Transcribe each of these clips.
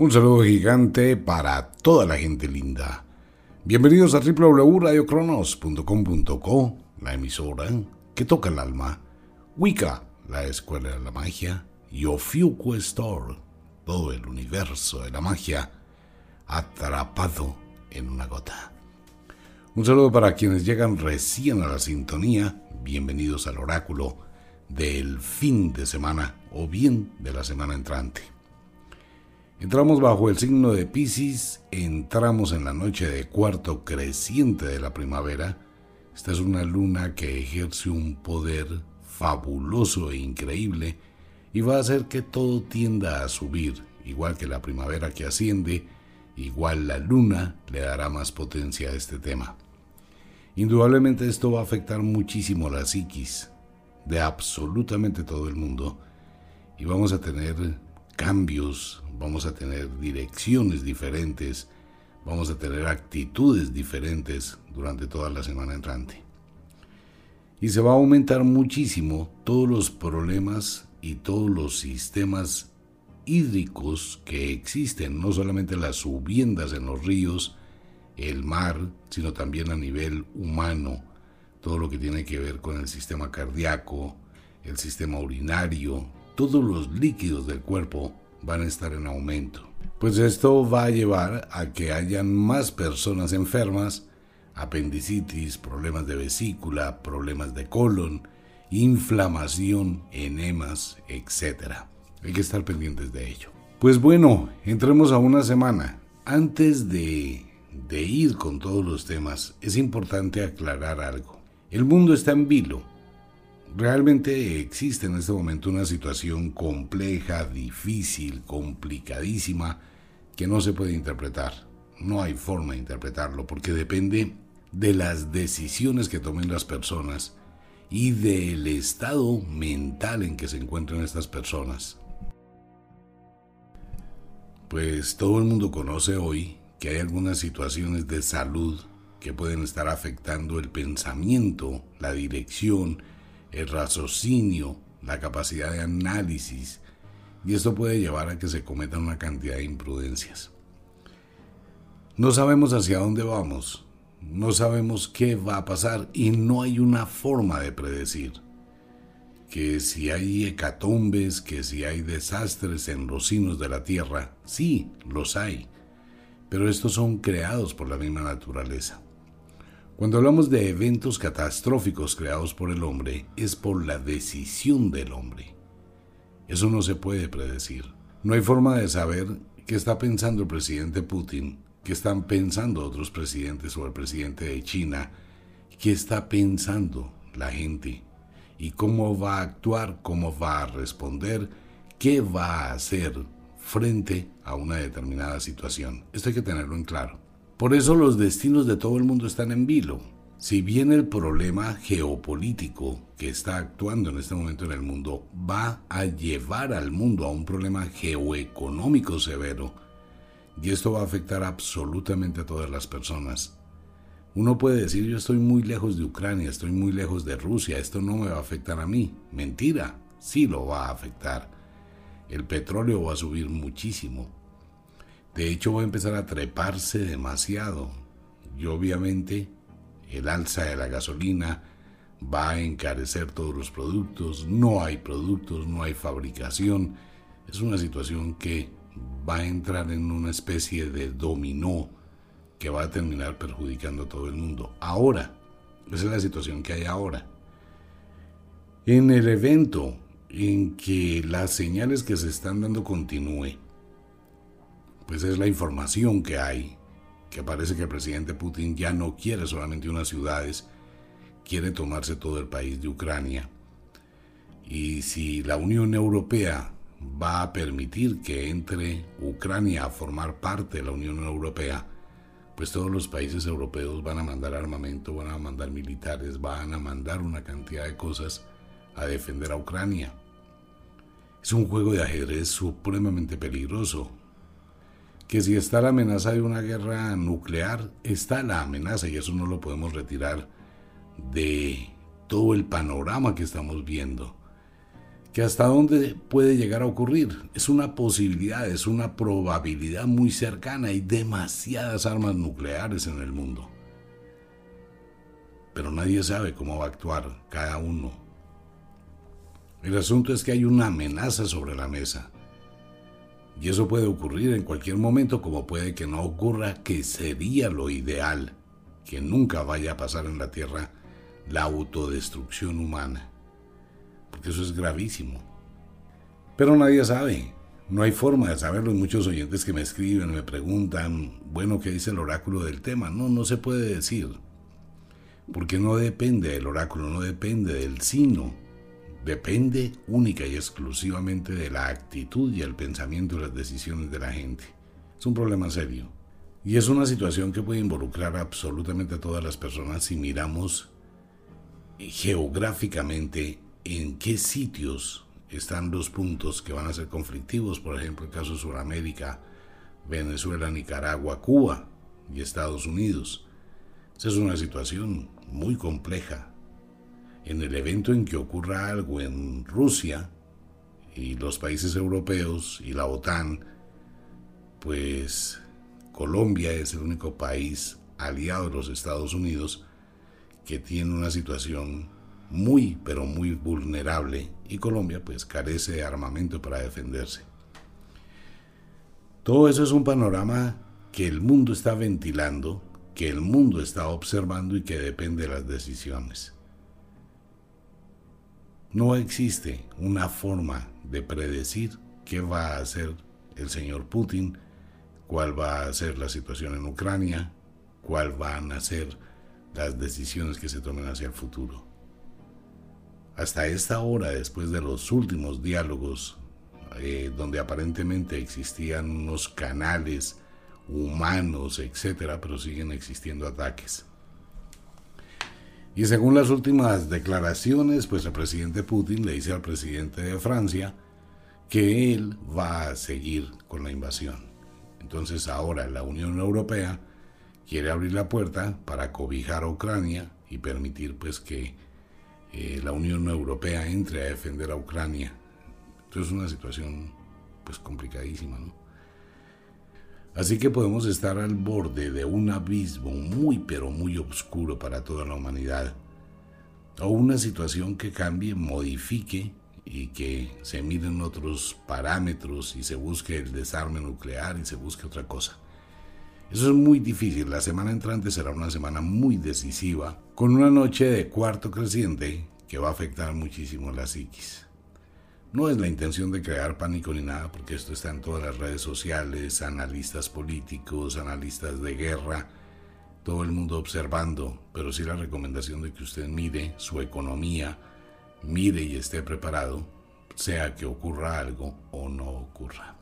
Un saludo gigante para toda la gente linda. Bienvenidos a www.radiocronos.com.co, la emisora que toca el alma. Wicca, la escuela de la magia. Y Ofiuco Store, todo el universo de la magia atrapado en una gota. Un saludo para quienes llegan recién a la sintonía. Bienvenidos al oráculo del fin de semana o bien de la semana entrante. Entramos bajo el signo de Pisces, entramos en la noche de cuarto creciente de la primavera. Esta es una luna que ejerce un poder fabuloso e increíble y va a hacer que todo tienda a subir, igual que la primavera que asciende, igual la luna le dará más potencia a este tema. Indudablemente esto va a afectar muchísimo la psiquis de absolutamente todo el mundo y vamos a tener cambios, vamos a tener direcciones diferentes, vamos a tener actitudes diferentes durante toda la semana entrante. Y se va a aumentar muchísimo todos los problemas y todos los sistemas hídricos que existen, no solamente las subiendas en los ríos, el mar, sino también a nivel humano, todo lo que tiene que ver con el sistema cardíaco, el sistema urinario, todos los líquidos del cuerpo van a estar en aumento. Pues esto va a llevar a que hayan más personas enfermas, apendicitis, problemas de vesícula, problemas de colon, inflamación, enemas, etc. Hay que estar pendientes de ello. Pues bueno, entremos a una semana. Antes de, de ir con todos los temas, es importante aclarar algo. El mundo está en vilo Realmente existe en este momento una situación compleja, difícil, complicadísima, que no se puede interpretar. No hay forma de interpretarlo porque depende de las decisiones que tomen las personas y del estado mental en que se encuentran estas personas. Pues todo el mundo conoce hoy que hay algunas situaciones de salud que pueden estar afectando el pensamiento, la dirección, el raciocinio, la capacidad de análisis, y esto puede llevar a que se cometan una cantidad de imprudencias. No sabemos hacia dónde vamos, no sabemos qué va a pasar y no hay una forma de predecir. Que si hay hecatombes, que si hay desastres en los signos de la tierra, sí, los hay, pero estos son creados por la misma naturaleza. Cuando hablamos de eventos catastróficos creados por el hombre, es por la decisión del hombre. Eso no se puede predecir. No hay forma de saber qué está pensando el presidente Putin, qué están pensando otros presidentes o el presidente de China, qué está pensando la gente y cómo va a actuar, cómo va a responder, qué va a hacer frente a una determinada situación. Esto hay que tenerlo en claro. Por eso los destinos de todo el mundo están en vilo. Si bien el problema geopolítico que está actuando en este momento en el mundo va a llevar al mundo a un problema geoeconómico severo, y esto va a afectar absolutamente a todas las personas. Uno puede decir yo estoy muy lejos de Ucrania, estoy muy lejos de Rusia, esto no me va a afectar a mí. Mentira, sí lo va a afectar. El petróleo va a subir muchísimo. De hecho, va a empezar a treparse demasiado. Y obviamente, el alza de la gasolina va a encarecer todos los productos. No hay productos, no hay fabricación. Es una situación que va a entrar en una especie de dominó que va a terminar perjudicando a todo el mundo. Ahora, esa es la situación que hay ahora. En el evento en que las señales que se están dando continúe, pues es la información que hay, que parece que el presidente Putin ya no quiere solamente unas ciudades, quiere tomarse todo el país de Ucrania. Y si la Unión Europea va a permitir que entre Ucrania a formar parte de la Unión Europea, pues todos los países europeos van a mandar armamento, van a mandar militares, van a mandar una cantidad de cosas a defender a Ucrania. Es un juego de ajedrez supremamente peligroso que si está la amenaza de una guerra nuclear, está la amenaza y eso no lo podemos retirar de todo el panorama que estamos viendo. que hasta dónde puede llegar a ocurrir. Es una posibilidad, es una probabilidad muy cercana. Hay demasiadas armas nucleares en el mundo. Pero nadie sabe cómo va a actuar cada uno. El asunto es que hay una amenaza sobre la mesa. Y eso puede ocurrir en cualquier momento como puede que no ocurra, que sería lo ideal, que nunca vaya a pasar en la Tierra la autodestrucción humana porque eso es gravísimo. Pero nadie sabe, no hay forma de saberlo. Muchos oyentes que me escriben, me preguntan, bueno, ¿qué dice el oráculo del tema? No, no se puede decir, porque no depende del oráculo, no depende del signo, depende única y exclusivamente de la actitud y el pensamiento y las decisiones de la gente. Es un problema serio. Y es una situación que puede involucrar absolutamente a todas las personas si miramos geográficamente en qué sitios están los puntos que van a ser conflictivos, por ejemplo, el caso de Sudamérica, Venezuela, Nicaragua, Cuba y Estados Unidos. Esa es una situación muy compleja. En el evento en que ocurra algo en Rusia y los países europeos y la OTAN, pues Colombia es el único país aliado de los Estados Unidos que tiene una situación muy, pero muy vulnerable y Colombia pues carece de armamento para defenderse. Todo eso es un panorama que el mundo está ventilando, que el mundo está observando y que depende de las decisiones. No existe una forma de predecir qué va a hacer el señor Putin, cuál va a ser la situación en Ucrania, cuál van a ser las decisiones que se tomen hacia el futuro. Hasta esta hora, después de los últimos diálogos, eh, donde aparentemente existían unos canales humanos, etcétera, pero siguen existiendo ataques. Y según las últimas declaraciones, pues el presidente Putin le dice al presidente de Francia que él va a seguir con la invasión. Entonces ahora la Unión Europea quiere abrir la puerta para cobijar a Ucrania y permitir pues que eh, la Unión Europea entre a defender a Ucrania. Entonces es una situación pues complicadísima, ¿no? Así que podemos estar al borde de un abismo muy pero muy oscuro para toda la humanidad. O una situación que cambie, modifique y que se miren otros parámetros y se busque el desarme nuclear y se busque otra cosa. Eso es muy difícil. La semana entrante será una semana muy decisiva, con una noche de cuarto creciente que va a afectar muchísimo la psiquis. No es la intención de crear pánico ni nada, porque esto está en todas las redes sociales, analistas políticos, analistas de guerra, todo el mundo observando, pero sí la recomendación de que usted mire su economía, mire y esté preparado, sea que ocurra algo o no ocurra.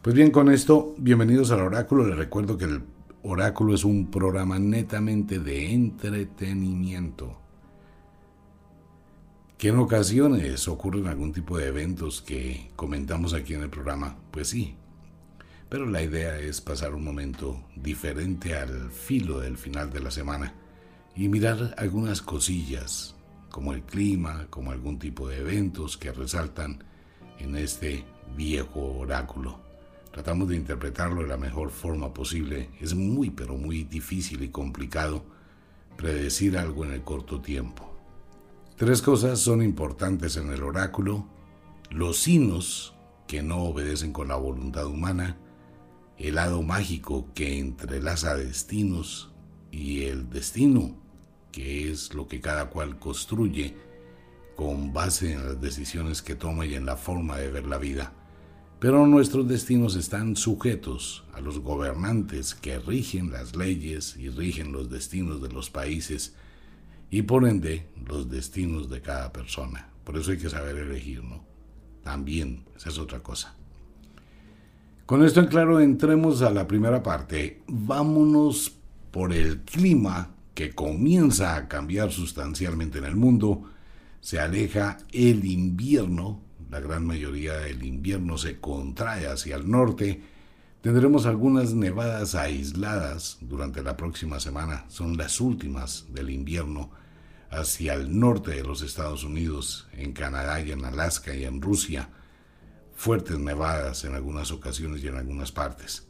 Pues bien, con esto, bienvenidos al oráculo. Les recuerdo que el oráculo es un programa netamente de entretenimiento. Que en ocasiones ocurren algún tipo de eventos que comentamos aquí en el programa, pues sí. Pero la idea es pasar un momento diferente al filo del final de la semana y mirar algunas cosillas, como el clima, como algún tipo de eventos que resaltan en este viejo oráculo. Tratamos de interpretarlo de la mejor forma posible. Es muy, pero muy difícil y complicado predecir algo en el corto tiempo. Tres cosas son importantes en el oráculo. Los signos que no obedecen con la voluntad humana, el lado mágico que entrelaza destinos y el destino, que es lo que cada cual construye con base en las decisiones que toma y en la forma de ver la vida. Pero nuestros destinos están sujetos a los gobernantes que rigen las leyes y rigen los destinos de los países y por ende los destinos de cada persona. Por eso hay que saber elegir, ¿no? También, esa es otra cosa. Con esto en claro, entremos a la primera parte. Vámonos por el clima que comienza a cambiar sustancialmente en el mundo. Se aleja el invierno la gran mayoría del invierno se contrae hacia el norte, tendremos algunas nevadas aisladas durante la próxima semana, son las últimas del invierno, hacia el norte de los Estados Unidos, en Canadá y en Alaska y en Rusia, fuertes nevadas en algunas ocasiones y en algunas partes.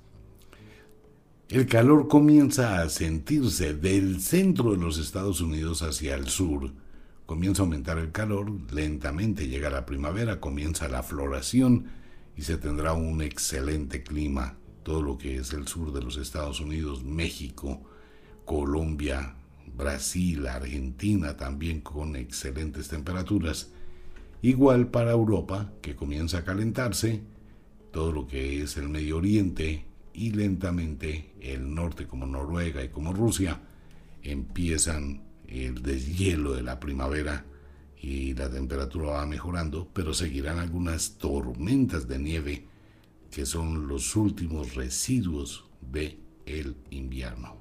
El calor comienza a sentirse del centro de los Estados Unidos hacia el sur. Comienza a aumentar el calor, lentamente llega la primavera, comienza la floración y se tendrá un excelente clima. Todo lo que es el sur de los Estados Unidos, México, Colombia, Brasil, Argentina también con excelentes temperaturas. Igual para Europa, que comienza a calentarse, todo lo que es el Medio Oriente y lentamente el norte como Noruega y como Rusia empiezan el deshielo de la primavera y la temperatura va mejorando, pero seguirán algunas tormentas de nieve que son los últimos residuos de el invierno.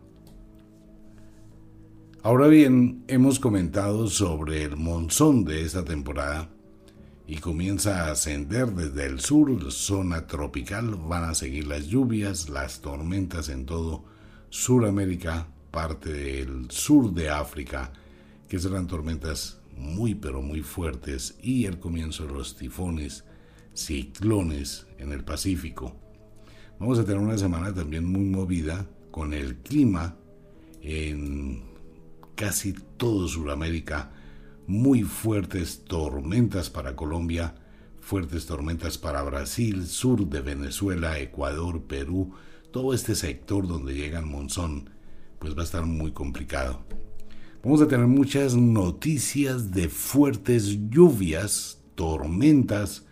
Ahora bien, hemos comentado sobre el monzón de esta temporada y comienza a ascender desde el sur, zona tropical, van a seguir las lluvias, las tormentas en todo Suramérica, parte del sur de África, que serán tormentas muy pero muy fuertes y el comienzo de los tifones, ciclones en el Pacífico. Vamos a tener una semana también muy movida con el clima en casi todo Sudamérica, muy fuertes tormentas para Colombia, fuertes tormentas para Brasil, sur de Venezuela, Ecuador, Perú, todo este sector donde llega el monzón, pues va a estar muy complicado. Vamos a tener muchas noticias de fuertes lluvias, tormentas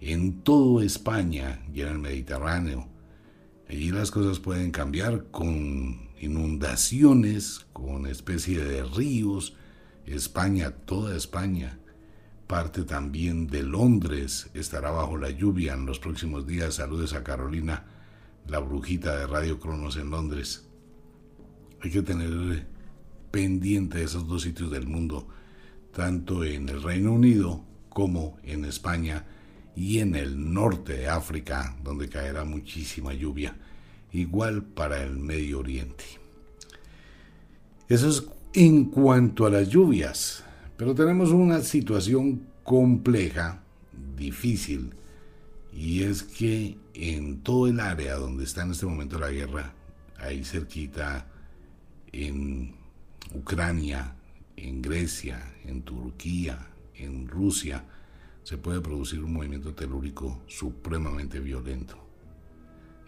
en toda España y en el Mediterráneo. Allí las cosas pueden cambiar con inundaciones, con especie de ríos. España, toda España, parte también de Londres estará bajo la lluvia en los próximos días. Saludos a Carolina, la brujita de Radio Cronos en Londres. Hay que tener pendiente de esos dos sitios del mundo, tanto en el Reino Unido como en España y en el norte de África, donde caerá muchísima lluvia, igual para el Medio Oriente. Eso es en cuanto a las lluvias, pero tenemos una situación compleja, difícil, y es que en todo el área donde está en este momento la guerra, ahí cerquita, en Ucrania, en Grecia, en Turquía, en Rusia, se puede producir un movimiento telúrico supremamente violento.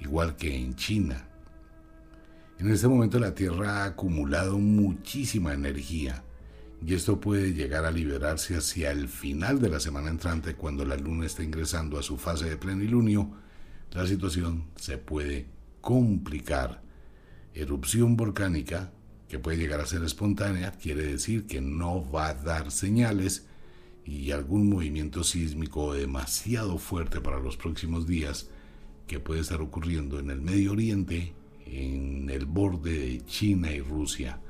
Igual que en China. En este momento la Tierra ha acumulado muchísima energía y esto puede llegar a liberarse hacia el final de la semana entrante cuando la Luna esté ingresando a su fase de plenilunio. La situación se puede complicar. Erupción volcánica que puede llegar a ser espontánea, quiere decir que no va a dar señales y algún movimiento sísmico demasiado fuerte para los próximos días que puede estar ocurriendo en el Medio Oriente, en el borde de China y Rusia.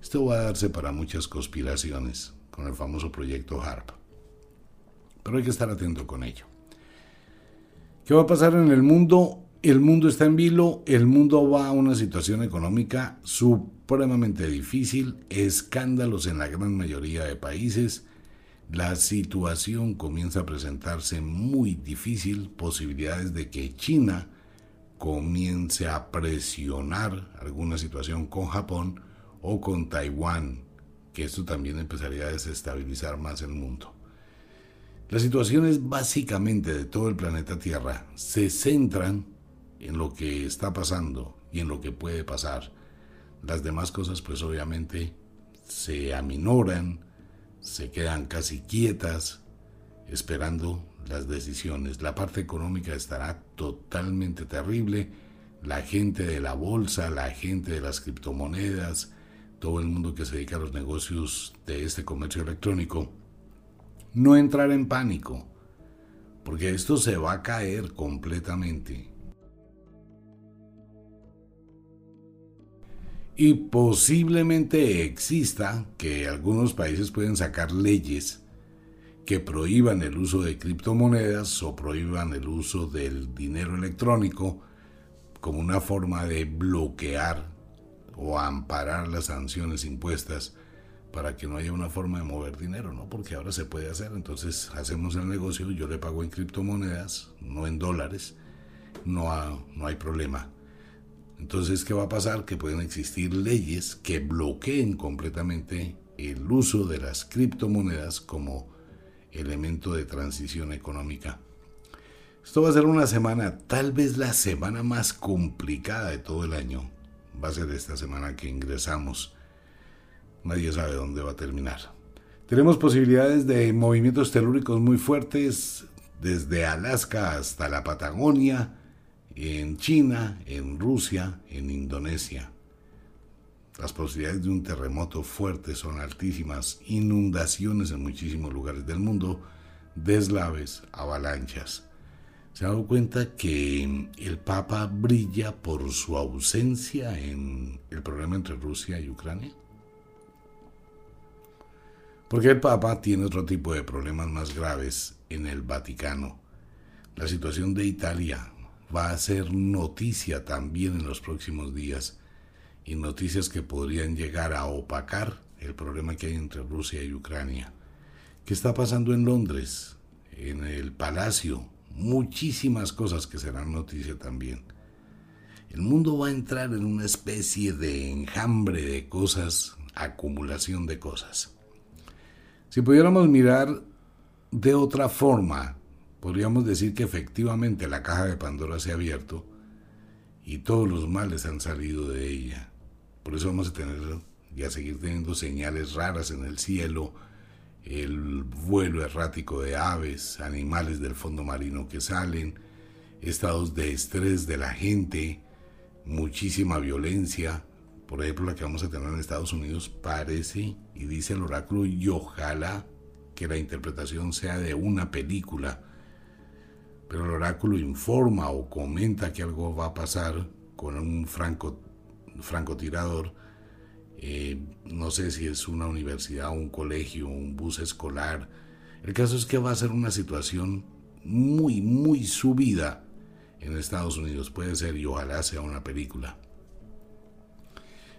Esto va a darse para muchas conspiraciones con el famoso proyecto HARP. Pero hay que estar atento con ello. ¿Qué va a pasar en el mundo? El mundo está en vilo, el mundo va a una situación económica supremamente difícil, escándalos en la gran mayoría de países, la situación comienza a presentarse muy difícil, posibilidades de que China comience a presionar alguna situación con Japón o con Taiwán, que esto también empezaría a desestabilizar más el mundo. Las situaciones básicamente de todo el planeta Tierra se centran en lo que está pasando y en lo que puede pasar. Las demás cosas pues obviamente se aminoran, se quedan casi quietas, esperando las decisiones. La parte económica estará totalmente terrible. La gente de la bolsa, la gente de las criptomonedas, todo el mundo que se dedica a los negocios de este comercio electrónico, no entrar en pánico, porque esto se va a caer completamente. Y posiblemente exista que algunos países pueden sacar leyes que prohíban el uso de criptomonedas o prohíban el uso del dinero electrónico como una forma de bloquear o amparar las sanciones impuestas para que no haya una forma de mover dinero, ¿no? Porque ahora se puede hacer, entonces hacemos el negocio, yo le pago en criptomonedas, no en dólares, no, no hay problema. Entonces, ¿qué va a pasar? Que pueden existir leyes que bloqueen completamente el uso de las criptomonedas como elemento de transición económica. Esto va a ser una semana, tal vez la semana más complicada de todo el año. Va a ser esta semana que ingresamos. Nadie sabe dónde va a terminar. Tenemos posibilidades de movimientos telúricos muy fuertes desde Alaska hasta la Patagonia, en China, en Rusia, en Indonesia. Las posibilidades de un terremoto fuerte son altísimas, inundaciones en muchísimos lugares del mundo, deslaves, avalanchas. ¿Se ha dado cuenta que el Papa brilla por su ausencia en el problema entre Rusia y Ucrania? Porque el Papa tiene otro tipo de problemas más graves en el Vaticano. La situación de Italia va a ser noticia también en los próximos días y noticias que podrían llegar a opacar el problema que hay entre Rusia y Ucrania. ¿Qué está pasando en Londres? En el Palacio. Muchísimas cosas que serán noticia también. El mundo va a entrar en una especie de enjambre de cosas, acumulación de cosas. Si pudiéramos mirar de otra forma, podríamos decir que efectivamente la caja de Pandora se ha abierto y todos los males han salido de ella. Por eso vamos a tener y a seguir teniendo señales raras en el cielo, el vuelo errático de aves, animales del fondo marino que salen, estados de estrés de la gente, muchísima violencia. Por ejemplo, la que vamos a tener en Estados Unidos parece, y dice el oráculo, y ojalá que la interpretación sea de una película, pero el oráculo informa o comenta que algo va a pasar con un franco francotirador, eh, no sé si es una universidad, un colegio, un bus escolar. El caso es que va a ser una situación muy, muy subida en Estados Unidos. Puede ser y ojalá sea una película.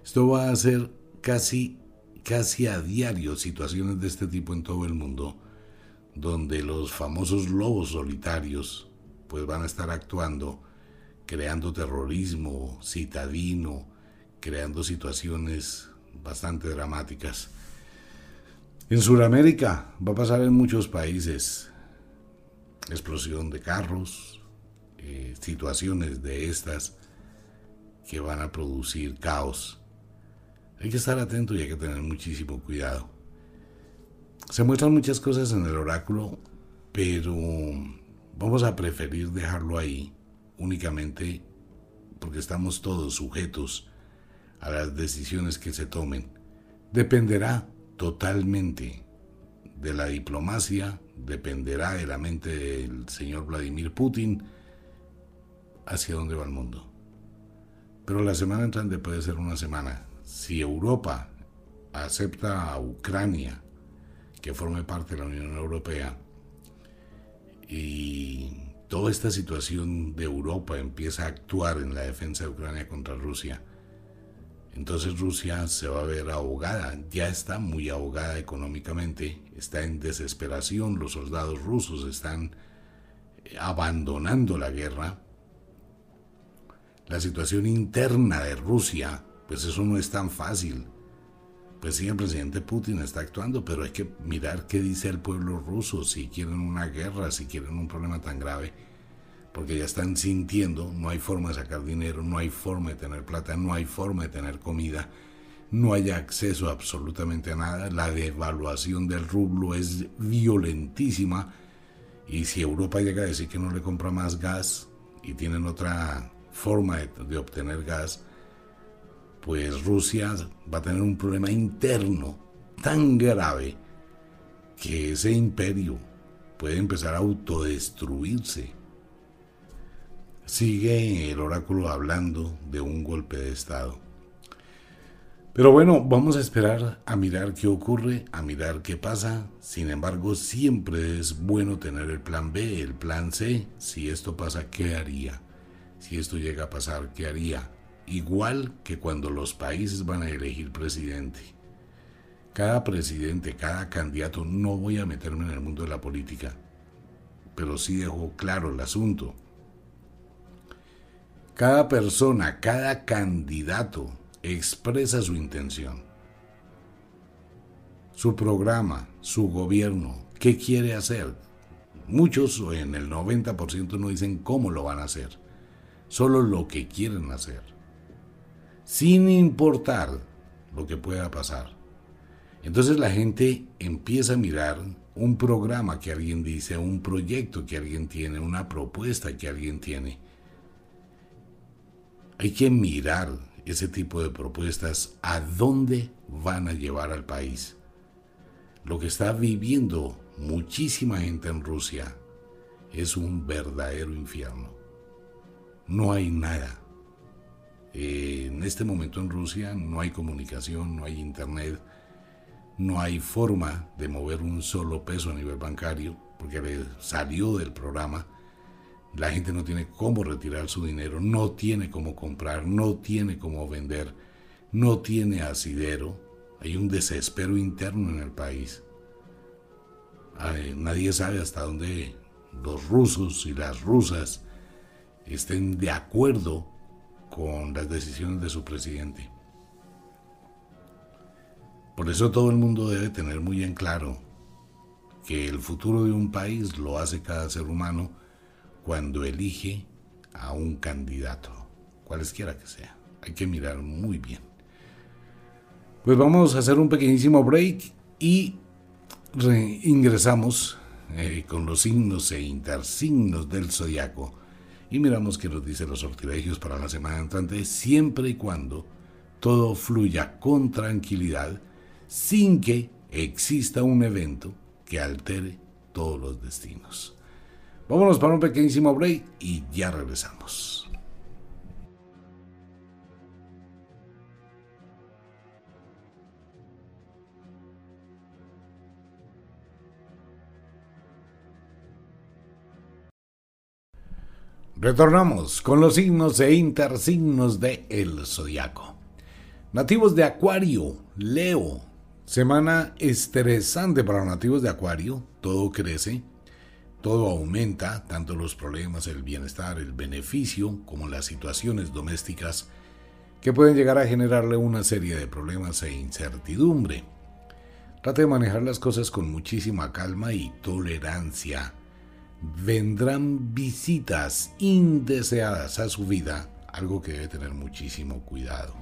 Esto va a ser casi, casi a diario situaciones de este tipo en todo el mundo, donde los famosos lobos solitarios pues van a estar actuando, creando terrorismo citadino, creando situaciones bastante dramáticas. En Sudamérica va a pasar en muchos países explosión de carros, eh, situaciones de estas que van a producir caos. Hay que estar atento y hay que tener muchísimo cuidado. Se muestran muchas cosas en el oráculo, pero vamos a preferir dejarlo ahí únicamente porque estamos todos sujetos a las decisiones que se tomen dependerá totalmente de la diplomacia, dependerá de la mente del señor Vladimir Putin hacia dónde va el mundo. Pero la semana entrante puede ser una semana. Si Europa acepta a Ucrania que forme parte de la Unión Europea y toda esta situación de Europa empieza a actuar en la defensa de Ucrania contra Rusia, entonces Rusia se va a ver ahogada, ya está muy ahogada económicamente, está en desesperación, los soldados rusos están eh, abandonando la guerra. La situación interna de Rusia, pues eso no es tan fácil. Pues sí, el presidente Putin está actuando, pero hay que mirar qué dice el pueblo ruso, si quieren una guerra, si quieren un problema tan grave porque ya están sintiendo, no hay forma de sacar dinero, no hay forma de tener plata, no hay forma de tener comida, no hay acceso absolutamente a nada, la devaluación del rublo es violentísima y si Europa llega a decir que no le compra más gas y tienen otra forma de, de obtener gas, pues Rusia va a tener un problema interno tan grave que ese imperio puede empezar a autodestruirse sigue el oráculo hablando de un golpe de Estado. Pero bueno, vamos a esperar a mirar qué ocurre, a mirar qué pasa. Sin embargo, siempre es bueno tener el plan B, el plan C. Si esto pasa, ¿qué haría? Si esto llega a pasar, ¿qué haría? Igual que cuando los países van a elegir presidente. cada presidente, cada candidato, no voy a meterme en el mundo de la política, pero sí dejo claro el asunto. Cada persona, cada candidato expresa su intención, su programa, su gobierno, qué quiere hacer. Muchos, en el 90%, no dicen cómo lo van a hacer, solo lo que quieren hacer, sin importar lo que pueda pasar. Entonces la gente empieza a mirar un programa que alguien dice, un proyecto que alguien tiene, una propuesta que alguien tiene hay que mirar ese tipo de propuestas a dónde van a llevar al país. Lo que está viviendo muchísima gente en Rusia es un verdadero infierno. No hay nada. En este momento en Rusia no hay comunicación, no hay internet, no hay forma de mover un solo peso a nivel bancario, porque salió del programa la gente no tiene cómo retirar su dinero, no tiene cómo comprar, no tiene cómo vender, no tiene asidero. Hay un desespero interno en el país. nadie sabe hasta dónde los rusos y las rusas estén de acuerdo con las decisiones de su presidente. Por eso todo el mundo debe tener muy en claro que el futuro de un país lo hace cada ser humano cuando elige a un candidato, cualesquiera que sea. Hay que mirar muy bien. Pues vamos a hacer un pequeñísimo break y ingresamos eh, con los signos e intersignos del zodiaco y miramos qué nos dicen los sortilegios para la semana entrante, siempre y cuando todo fluya con tranquilidad, sin que exista un evento que altere todos los destinos. Vámonos para un pequeñísimo break y ya regresamos. Retornamos con los signos e intersignos de el zodiaco. Nativos de Acuario, Leo. Semana estresante para los nativos de Acuario. Todo crece todo aumenta, tanto los problemas, el bienestar, el beneficio, como las situaciones domésticas que pueden llegar a generarle una serie de problemas e incertidumbre. Trate de manejar las cosas con muchísima calma y tolerancia. Vendrán visitas indeseadas a su vida, algo que debe tener muchísimo cuidado.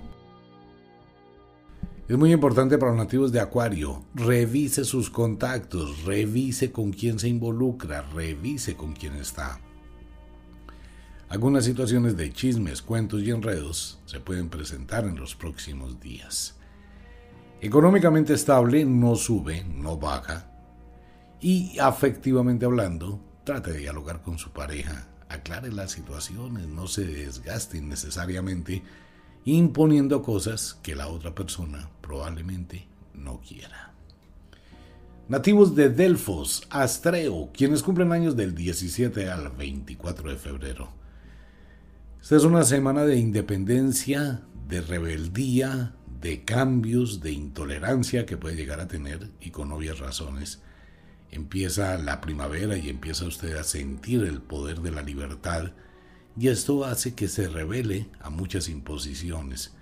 Es muy importante para los nativos de Acuario. Revise sus contactos, revise con quién se involucra, revise con quién está. Algunas situaciones de chismes, cuentos y enredos se pueden presentar en los próximos días. Económicamente estable, no sube, no baja. Y afectivamente hablando, trate de dialogar con su pareja, aclare las situaciones, no se desgaste innecesariamente imponiendo cosas que la otra persona probablemente no quiera. Nativos de Delfos, Astreo, quienes cumplen años del 17 al 24 de febrero. Esta es una semana de independencia, de rebeldía, de cambios, de intolerancia que puede llegar a tener y con obvias razones. Empieza la primavera y empieza usted a sentir el poder de la libertad y esto hace que se revele a muchas imposiciones.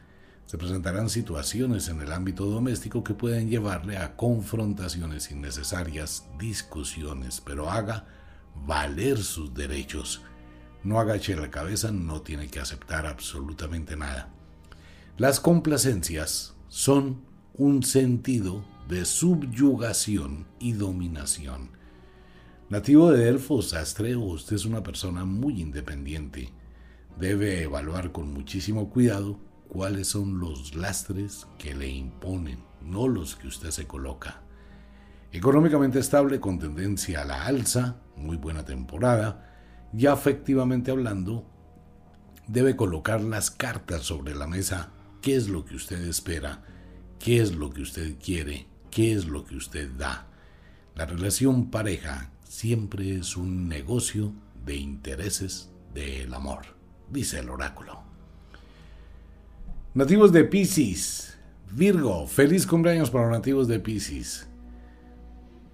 Se presentarán situaciones en el ámbito doméstico que pueden llevarle a confrontaciones innecesarias, discusiones, pero haga valer sus derechos. No agache la cabeza, no tiene que aceptar absolutamente nada. Las complacencias son un sentido de subyugación y dominación. Nativo de Delfos, Astreo, usted es una persona muy independiente. Debe evaluar con muchísimo cuidado cuáles son los lastres que le imponen, no los que usted se coloca. Económicamente estable con tendencia a la alza, muy buena temporada, y afectivamente hablando, debe colocar las cartas sobre la mesa, qué es lo que usted espera, qué es lo que usted quiere, qué es lo que usted da. La relación pareja siempre es un negocio de intereses del amor, dice el oráculo. Nativos de Pisces, Virgo, feliz cumpleaños para los nativos de Pisces.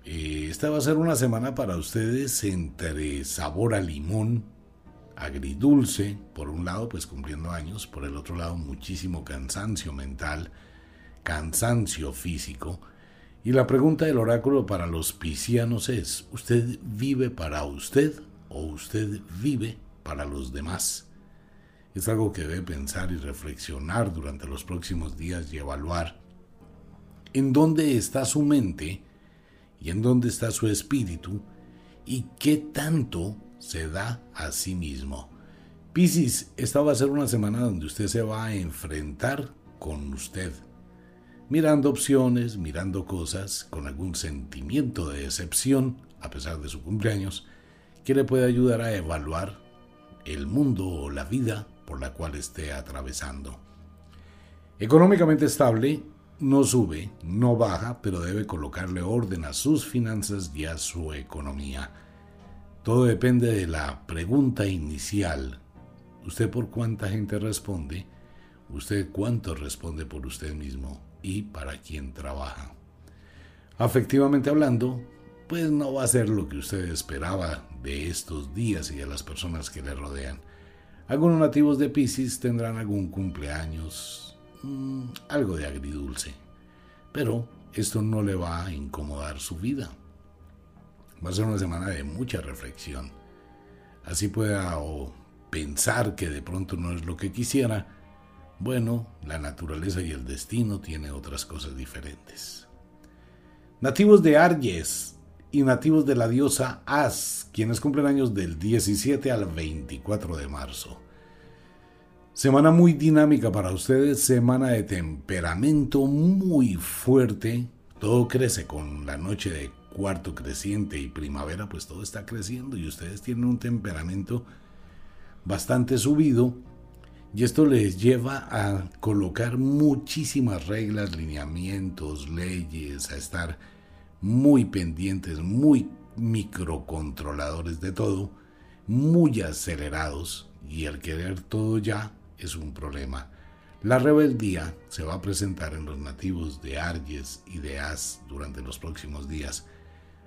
Eh, esta va a ser una semana para ustedes entre sabor a limón, agridulce, por un lado pues cumpliendo años, por el otro lado muchísimo cansancio mental, cansancio físico. Y la pregunta del oráculo para los piscianos es, ¿usted vive para usted o usted vive para los demás? Es algo que debe pensar y reflexionar durante los próximos días y evaluar en dónde está su mente y en dónde está su espíritu y qué tanto se da a sí mismo. Piscis, esta va a ser una semana donde usted se va a enfrentar con usted, mirando opciones, mirando cosas, con algún sentimiento de decepción, a pesar de su cumpleaños, que le puede ayudar a evaluar el mundo o la vida por la cual esté atravesando. Económicamente estable, no sube, no baja, pero debe colocarle orden a sus finanzas y a su economía. Todo depende de la pregunta inicial. ¿Usted por cuánta gente responde? ¿Usted cuánto responde por usted mismo y para quién trabaja? Afectivamente hablando, pues no va a ser lo que usted esperaba de estos días y de las personas que le rodean. Algunos nativos de Pisces tendrán algún cumpleaños, mm, algo de agridulce, pero esto no le va a incomodar su vida. Va a ser una semana de mucha reflexión. Así pueda o pensar que de pronto no es lo que quisiera, bueno, la naturaleza y el destino tienen otras cosas diferentes. Nativos de Aries y nativos de la diosa As, quienes cumplen años del 17 al 24 de marzo. Semana muy dinámica para ustedes, semana de temperamento muy fuerte. Todo crece con la noche de cuarto creciente y primavera, pues todo está creciendo y ustedes tienen un temperamento bastante subido y esto les lleva a colocar muchísimas reglas, lineamientos, leyes, a estar muy pendientes, muy microcontroladores de todo, muy acelerados y al querer todo ya es un problema. La rebeldía se va a presentar en los nativos de Aries y de As durante los próximos días.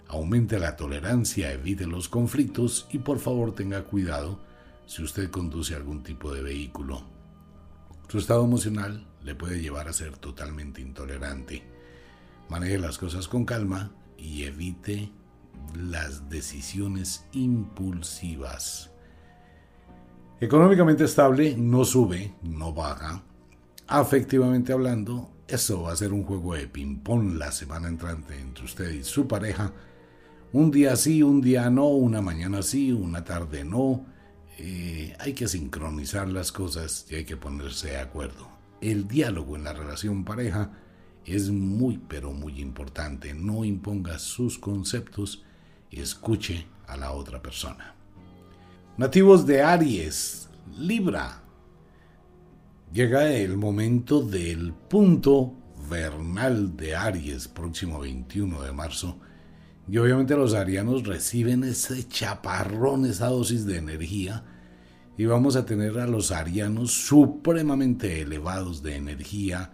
Aumente la tolerancia, evite los conflictos y por favor tenga cuidado si usted conduce algún tipo de vehículo. Su estado emocional le puede llevar a ser totalmente intolerante. Maneje las cosas con calma y evite las decisiones impulsivas. Económicamente estable, no sube, no baja. Afectivamente hablando, eso va a ser un juego de ping-pong la semana entrante entre usted y su pareja. Un día sí, un día no, una mañana sí, una tarde no. Eh, hay que sincronizar las cosas y hay que ponerse de acuerdo. El diálogo en la relación pareja es muy pero muy importante. No imponga sus conceptos, escuche a la otra persona. Nativos de Aries, Libra. Llega el momento del punto vernal de Aries, próximo 21 de marzo. Y obviamente los arianos reciben ese chaparrón, esa dosis de energía. Y vamos a tener a los arianos supremamente elevados de energía,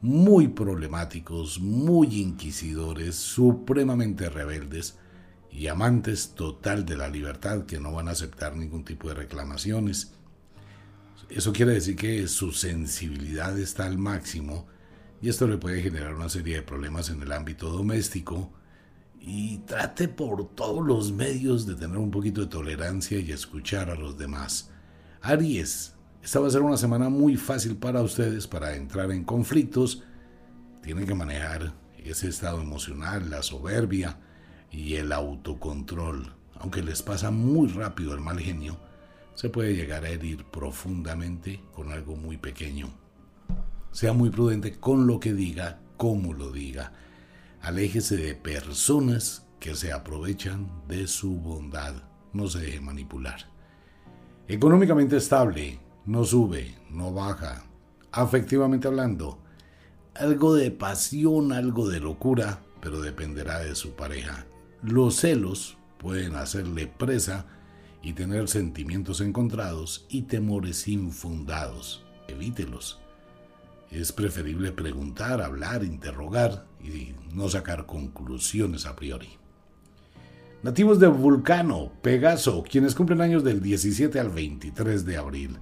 muy problemáticos, muy inquisidores, supremamente rebeldes y amantes total de la libertad que no van a aceptar ningún tipo de reclamaciones. Eso quiere decir que su sensibilidad está al máximo y esto le puede generar una serie de problemas en el ámbito doméstico y trate por todos los medios de tener un poquito de tolerancia y escuchar a los demás. Aries, esta va a ser una semana muy fácil para ustedes para entrar en conflictos. Tienen que manejar ese estado emocional, la soberbia, y el autocontrol, aunque les pasa muy rápido el mal genio, se puede llegar a herir profundamente con algo muy pequeño. Sea muy prudente con lo que diga, cómo lo diga. Aléjese de personas que se aprovechan de su bondad. No se deje manipular. Económicamente estable, no sube, no baja. Afectivamente hablando, algo de pasión, algo de locura, pero dependerá de su pareja. Los celos pueden hacerle presa y tener sentimientos encontrados y temores infundados. Evítelos. Es preferible preguntar, hablar, interrogar y no sacar conclusiones a priori. Nativos de Vulcano, Pegaso, quienes cumplen años del 17 al 23 de abril.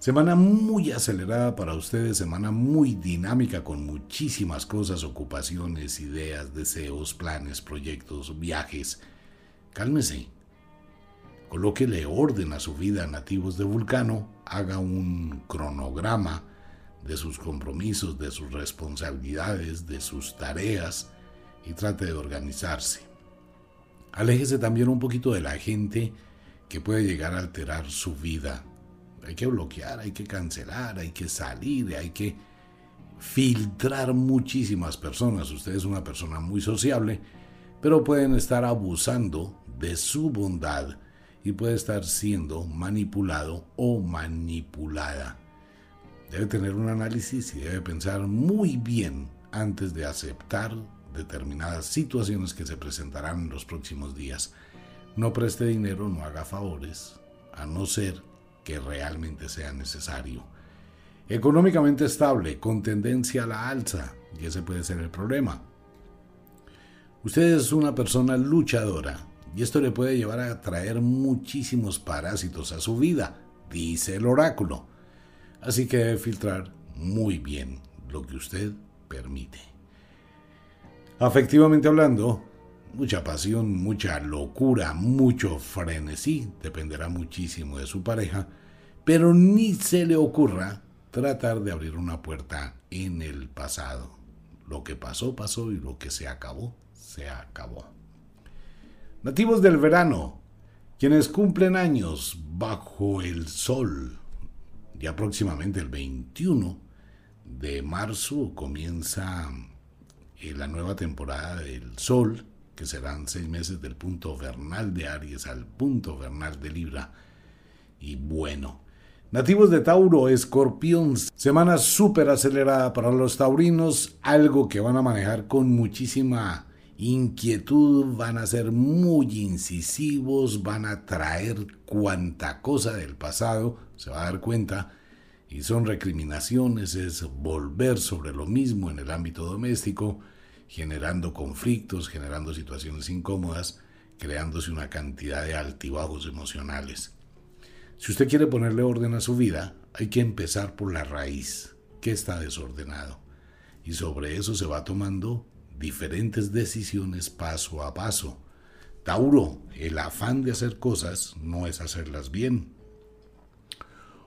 Semana muy acelerada para ustedes, semana muy dinámica con muchísimas cosas, ocupaciones, ideas, deseos, planes, proyectos, viajes. Cálmese. Colóquele orden a su vida, nativos de Vulcano, haga un cronograma de sus compromisos, de sus responsabilidades, de sus tareas y trate de organizarse. Aléjese también un poquito de la gente que puede llegar a alterar su vida. Hay que bloquear, hay que cancelar, hay que salir, hay que filtrar muchísimas personas. Usted es una persona muy sociable, pero pueden estar abusando de su bondad y puede estar siendo manipulado o manipulada. Debe tener un análisis y debe pensar muy bien antes de aceptar determinadas situaciones que se presentarán en los próximos días. No preste dinero, no haga favores, a no ser que realmente sea necesario. Económicamente estable, con tendencia a la alza, y ese puede ser el problema. Usted es una persona luchadora, y esto le puede llevar a traer muchísimos parásitos a su vida, dice el oráculo. Así que debe filtrar muy bien lo que usted permite. Afectivamente hablando, mucha pasión, mucha locura, mucho frenesí, dependerá muchísimo de su pareja, pero ni se le ocurra tratar de abrir una puerta en el pasado. Lo que pasó, pasó y lo que se acabó, se acabó. Nativos del verano, quienes cumplen años bajo el sol, ya próximamente el 21 de marzo comienza eh, la nueva temporada del sol, que serán seis meses del punto vernal de Aries al punto vernal de Libra. Y bueno, nativos de Tauro, Escorpión, semana súper acelerada para los taurinos, algo que van a manejar con muchísima inquietud, van a ser muy incisivos, van a traer cuanta cosa del pasado, se va a dar cuenta, y son recriminaciones, es volver sobre lo mismo en el ámbito doméstico, generando conflictos, generando situaciones incómodas, creándose una cantidad de altibajos emocionales. Si usted quiere ponerle orden a su vida, hay que empezar por la raíz, que está desordenado. Y sobre eso se va tomando diferentes decisiones paso a paso. Tauro, el afán de hacer cosas no es hacerlas bien.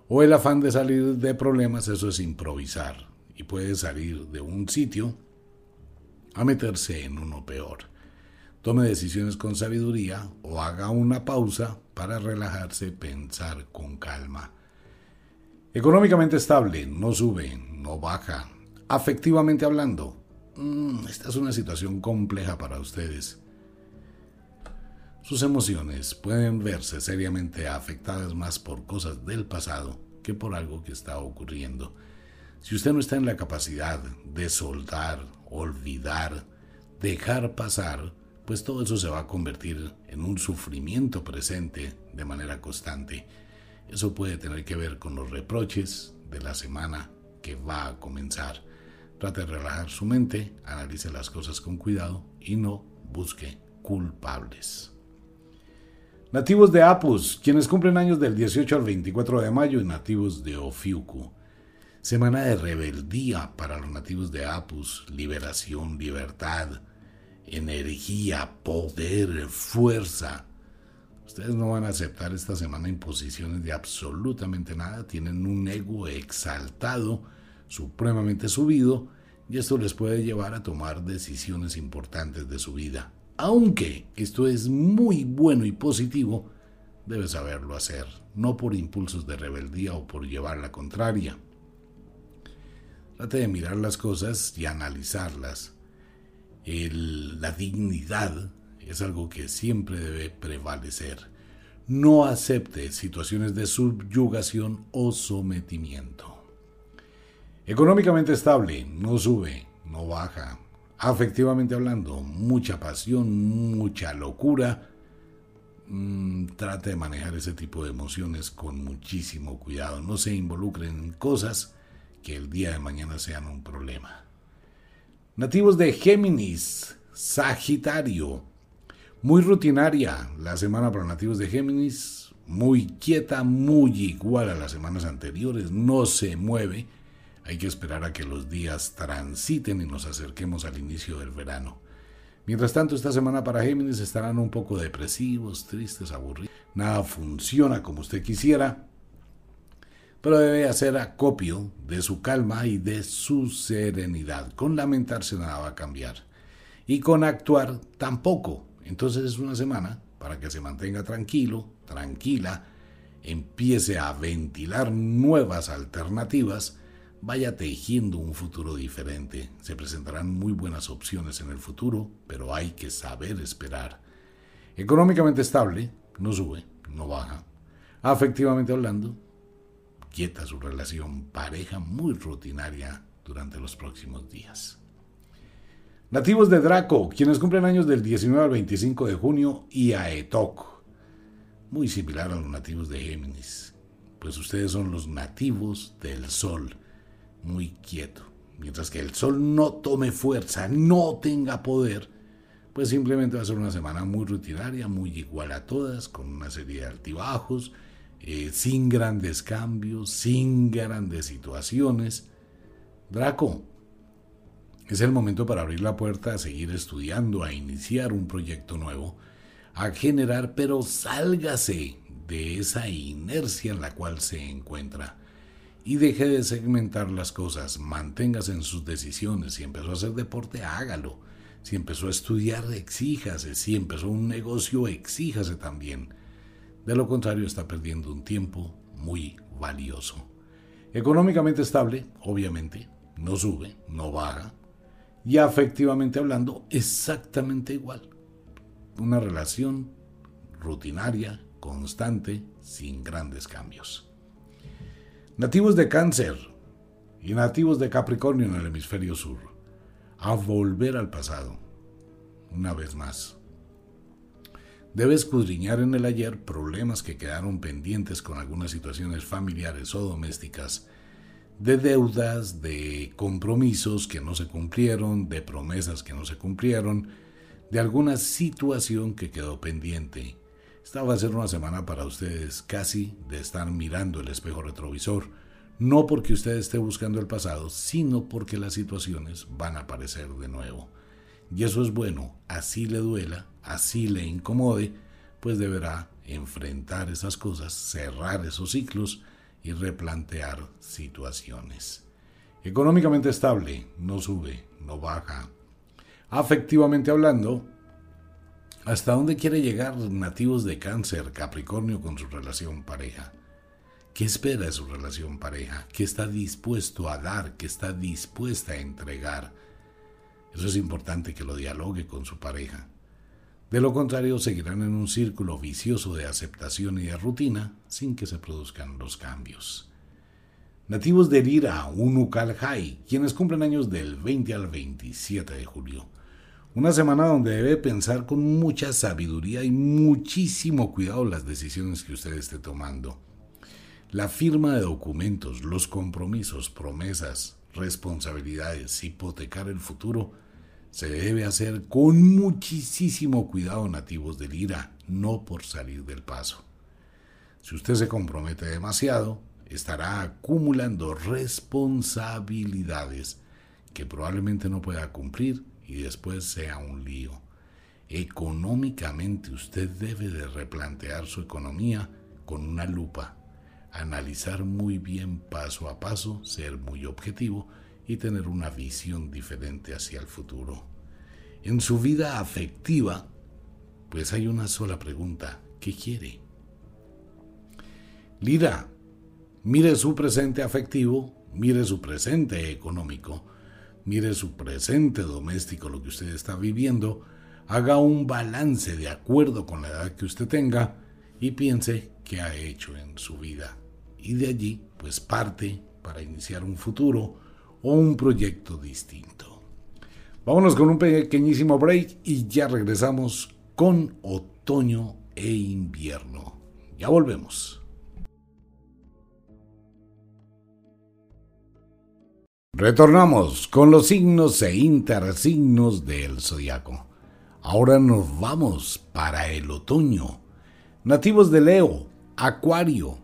O el afán de salir de problemas, eso es improvisar. Y puede salir de un sitio a meterse en uno peor. Tome decisiones con sabiduría o haga una pausa para relajarse, pensar con calma. Económicamente estable, no sube, no baja. Afectivamente hablando, mm, esta es una situación compleja para ustedes. Sus emociones pueden verse seriamente afectadas más por cosas del pasado que por algo que está ocurriendo. Si usted no está en la capacidad de soltar, olvidar, dejar pasar, pues todo eso se va a convertir en un sufrimiento presente de manera constante. Eso puede tener que ver con los reproches de la semana que va a comenzar. Trate de relajar su mente, analice las cosas con cuidado y no busque culpables. Nativos de Apus, quienes cumplen años del 18 al 24 de mayo y nativos de Ofiuku. Semana de rebeldía para los nativos de Apus, liberación, libertad, energía, poder, fuerza. Ustedes no van a aceptar esta semana imposiciones de absolutamente nada, tienen un ego exaltado, supremamente subido, y esto les puede llevar a tomar decisiones importantes de su vida. Aunque esto es muy bueno y positivo, debe saberlo hacer, no por impulsos de rebeldía o por llevar la contraria. Trate de mirar las cosas y analizarlas. la dignidad es algo que siempre debe prevalecer. No acepte situaciones de subyugación o sometimiento. Económicamente estable, no sube, no baja. Afectivamente hablando, mucha pasión, mucha locura. Mm, trate de manejar ese tipo de emociones con muchísimo cuidado. No se involucren en cosas que el día de mañana sean un problema. Nativos de Géminis, Sagitario. Muy rutinaria la semana para nativos de Géminis, muy quieta, muy igual a las semanas anteriores, no se mueve. Hay que esperar a que los días transiten y nos acerquemos al inicio del verano. Mientras tanto, esta semana para Géminis estarán un poco depresivos, tristes, aburridos. Nada funciona como usted quisiera, pero debe hacer acopio de su calma y de su serenidad. Con lamentarse nada va a cambiar. Y con actuar tampoco. Entonces es una semana para que se mantenga tranquilo, tranquila, empiece a ventilar nuevas alternativas vaya tejiendo un futuro diferente. Se presentarán muy buenas opciones en el futuro, pero hay que saber esperar. Económicamente estable, no sube, no baja. Afectivamente hablando, quieta su relación pareja muy rutinaria durante los próximos días. Nativos de Draco, quienes cumplen años del 19 al 25 de junio, y Aetok, muy similar a los nativos de Géminis, pues ustedes son los nativos del Sol muy quieto. Mientras que el sol no tome fuerza, no tenga poder, pues simplemente va a ser una semana muy rutinaria, muy igual a todas, con una serie de altibajos, eh, sin grandes cambios, sin grandes situaciones. Draco, es el momento para abrir la puerta a seguir estudiando, a iniciar un proyecto nuevo, a generar, pero sálgase de esa inercia en la cual se encuentra y deje de segmentar las cosas, manténgase en sus decisiones. Si empezó a hacer deporte, hágalo. Si empezó a estudiar, exíjase. Si empezó un negocio, exíjase también. De lo contrario, está perdiendo un tiempo muy valioso. Económicamente estable, obviamente, no sube, no baja. Y afectivamente hablando, exactamente igual. Una relación rutinaria, constante, sin grandes cambios. Nativos de Cáncer y nativos de Capricornio en el hemisferio sur. A volver al pasado. Una vez más. Debe escudriñar en el ayer problemas que quedaron pendientes con algunas situaciones familiares o domésticas, de deudas, de compromisos que no se cumplieron, de promesas que no se cumplieron, de alguna situación que quedó pendiente esta va a ser una semana para ustedes casi de estar mirando el espejo retrovisor, no porque usted esté buscando el pasado, sino porque las situaciones van a aparecer de nuevo. Y eso es bueno, así le duela, así le incomode, pues deberá enfrentar esas cosas, cerrar esos ciclos y replantear situaciones. Económicamente estable, no sube, no baja. Afectivamente hablando, ¿Hasta dónde quiere llegar nativos de cáncer, Capricornio con su relación pareja? ¿Qué espera de su relación pareja? ¿Qué está dispuesto a dar? ¿Qué está dispuesta a entregar? Eso es importante que lo dialogue con su pareja. De lo contrario, seguirán en un círculo vicioso de aceptación y de rutina sin que se produzcan los cambios. Nativos de Lira, Unukalhai, quienes cumplen años del 20 al 27 de julio. Una semana donde debe pensar con mucha sabiduría y muchísimo cuidado las decisiones que usted esté tomando. La firma de documentos, los compromisos, promesas, responsabilidades, hipotecar el futuro, se debe hacer con muchísimo cuidado nativos del IRA, no por salir del paso. Si usted se compromete demasiado, estará acumulando responsabilidades que probablemente no pueda cumplir y después sea un lío. Económicamente usted debe de replantear su economía con una lupa, analizar muy bien paso a paso, ser muy objetivo y tener una visión diferente hacia el futuro. En su vida afectiva, pues hay una sola pregunta, ¿qué quiere? Lira, mire su presente afectivo, mire su presente económico, mire su presente doméstico, lo que usted está viviendo, haga un balance de acuerdo con la edad que usted tenga y piense qué ha hecho en su vida. Y de allí, pues parte para iniciar un futuro o un proyecto distinto. Vámonos con un pequeñísimo break y ya regresamos con otoño e invierno. Ya volvemos. Retornamos con los signos e intersignos del zodiaco. Ahora nos vamos para el otoño. Nativos de Leo, Acuario.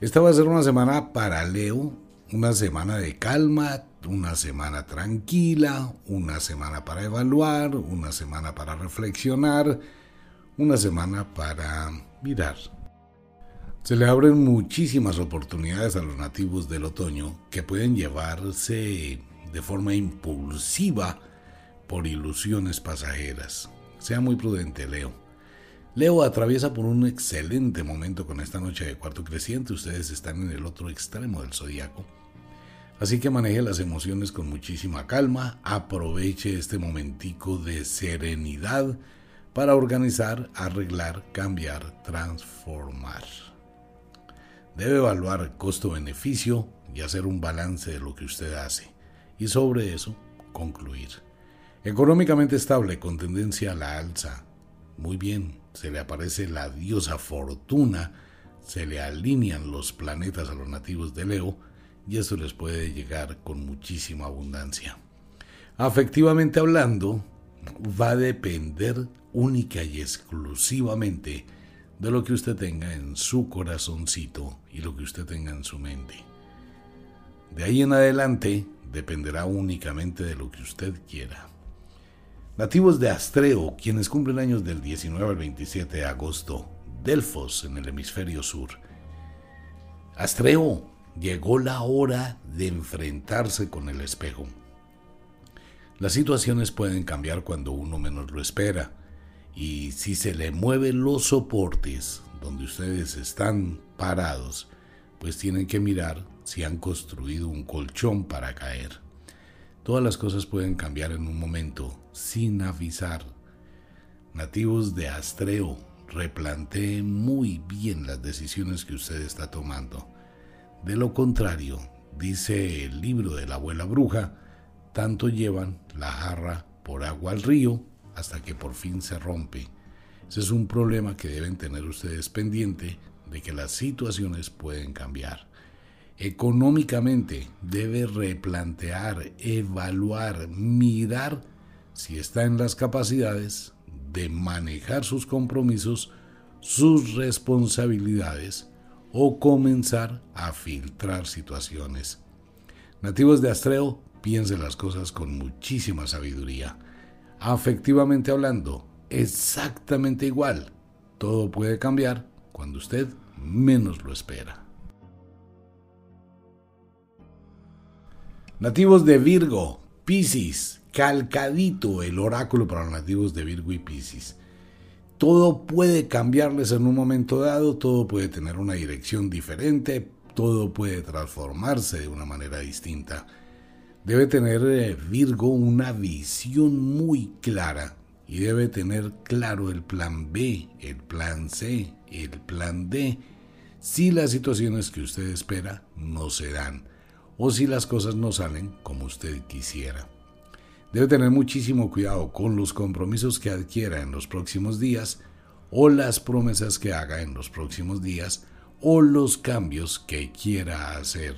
Esta va a ser una semana para Leo, una semana de calma, una semana tranquila, una semana para evaluar, una semana para reflexionar, una semana para mirar se le abren muchísimas oportunidades a los nativos del otoño que pueden llevarse de forma impulsiva por ilusiones pasajeras. Sea muy prudente, Leo. Leo atraviesa por un excelente momento con esta noche de cuarto creciente. Ustedes están en el otro extremo del zodiaco. Así que maneje las emociones con muchísima calma. Aproveche este momentico de serenidad para organizar, arreglar, cambiar, transformar. Debe evaluar costo-beneficio y hacer un balance de lo que usted hace. Y sobre eso, concluir. Económicamente estable con tendencia a la alza. Muy bien, se le aparece la diosa fortuna, se le alinean los planetas a los nativos de Leo y eso les puede llegar con muchísima abundancia. Afectivamente hablando, va a depender única y exclusivamente de lo que usted tenga en su corazoncito y lo que usted tenga en su mente. De ahí en adelante dependerá únicamente de lo que usted quiera. Nativos de Astreo, quienes cumplen años del 19 al 27 de agosto, Delfos en el hemisferio sur. Astreo, llegó la hora de enfrentarse con el espejo. Las situaciones pueden cambiar cuando uno menos lo espera y si se le mueven los soportes donde ustedes están parados, pues tienen que mirar si han construido un colchón para caer. Todas las cosas pueden cambiar en un momento sin avisar. Nativos de Astreo, replanteen muy bien las decisiones que usted está tomando. De lo contrario, dice el libro de la abuela bruja, tanto llevan la jarra por agua al río hasta que por fin se rompe. Ese es un problema que deben tener ustedes pendiente de que las situaciones pueden cambiar. Económicamente debe replantear, evaluar, mirar si está en las capacidades de manejar sus compromisos, sus responsabilidades o comenzar a filtrar situaciones. Nativos de Astreo, piensen las cosas con muchísima sabiduría afectivamente hablando, exactamente igual. Todo puede cambiar cuando usted menos lo espera. Nativos de Virgo, Piscis, calcadito el oráculo para los nativos de Virgo y Piscis. Todo puede cambiarles en un momento dado, todo puede tener una dirección diferente, todo puede transformarse de una manera distinta. Debe tener eh, Virgo una visión muy clara y debe tener claro el plan B, el plan C, el plan D, si las situaciones que usted espera no se dan o si las cosas no salen como usted quisiera. Debe tener muchísimo cuidado con los compromisos que adquiera en los próximos días o las promesas que haga en los próximos días o los cambios que quiera hacer.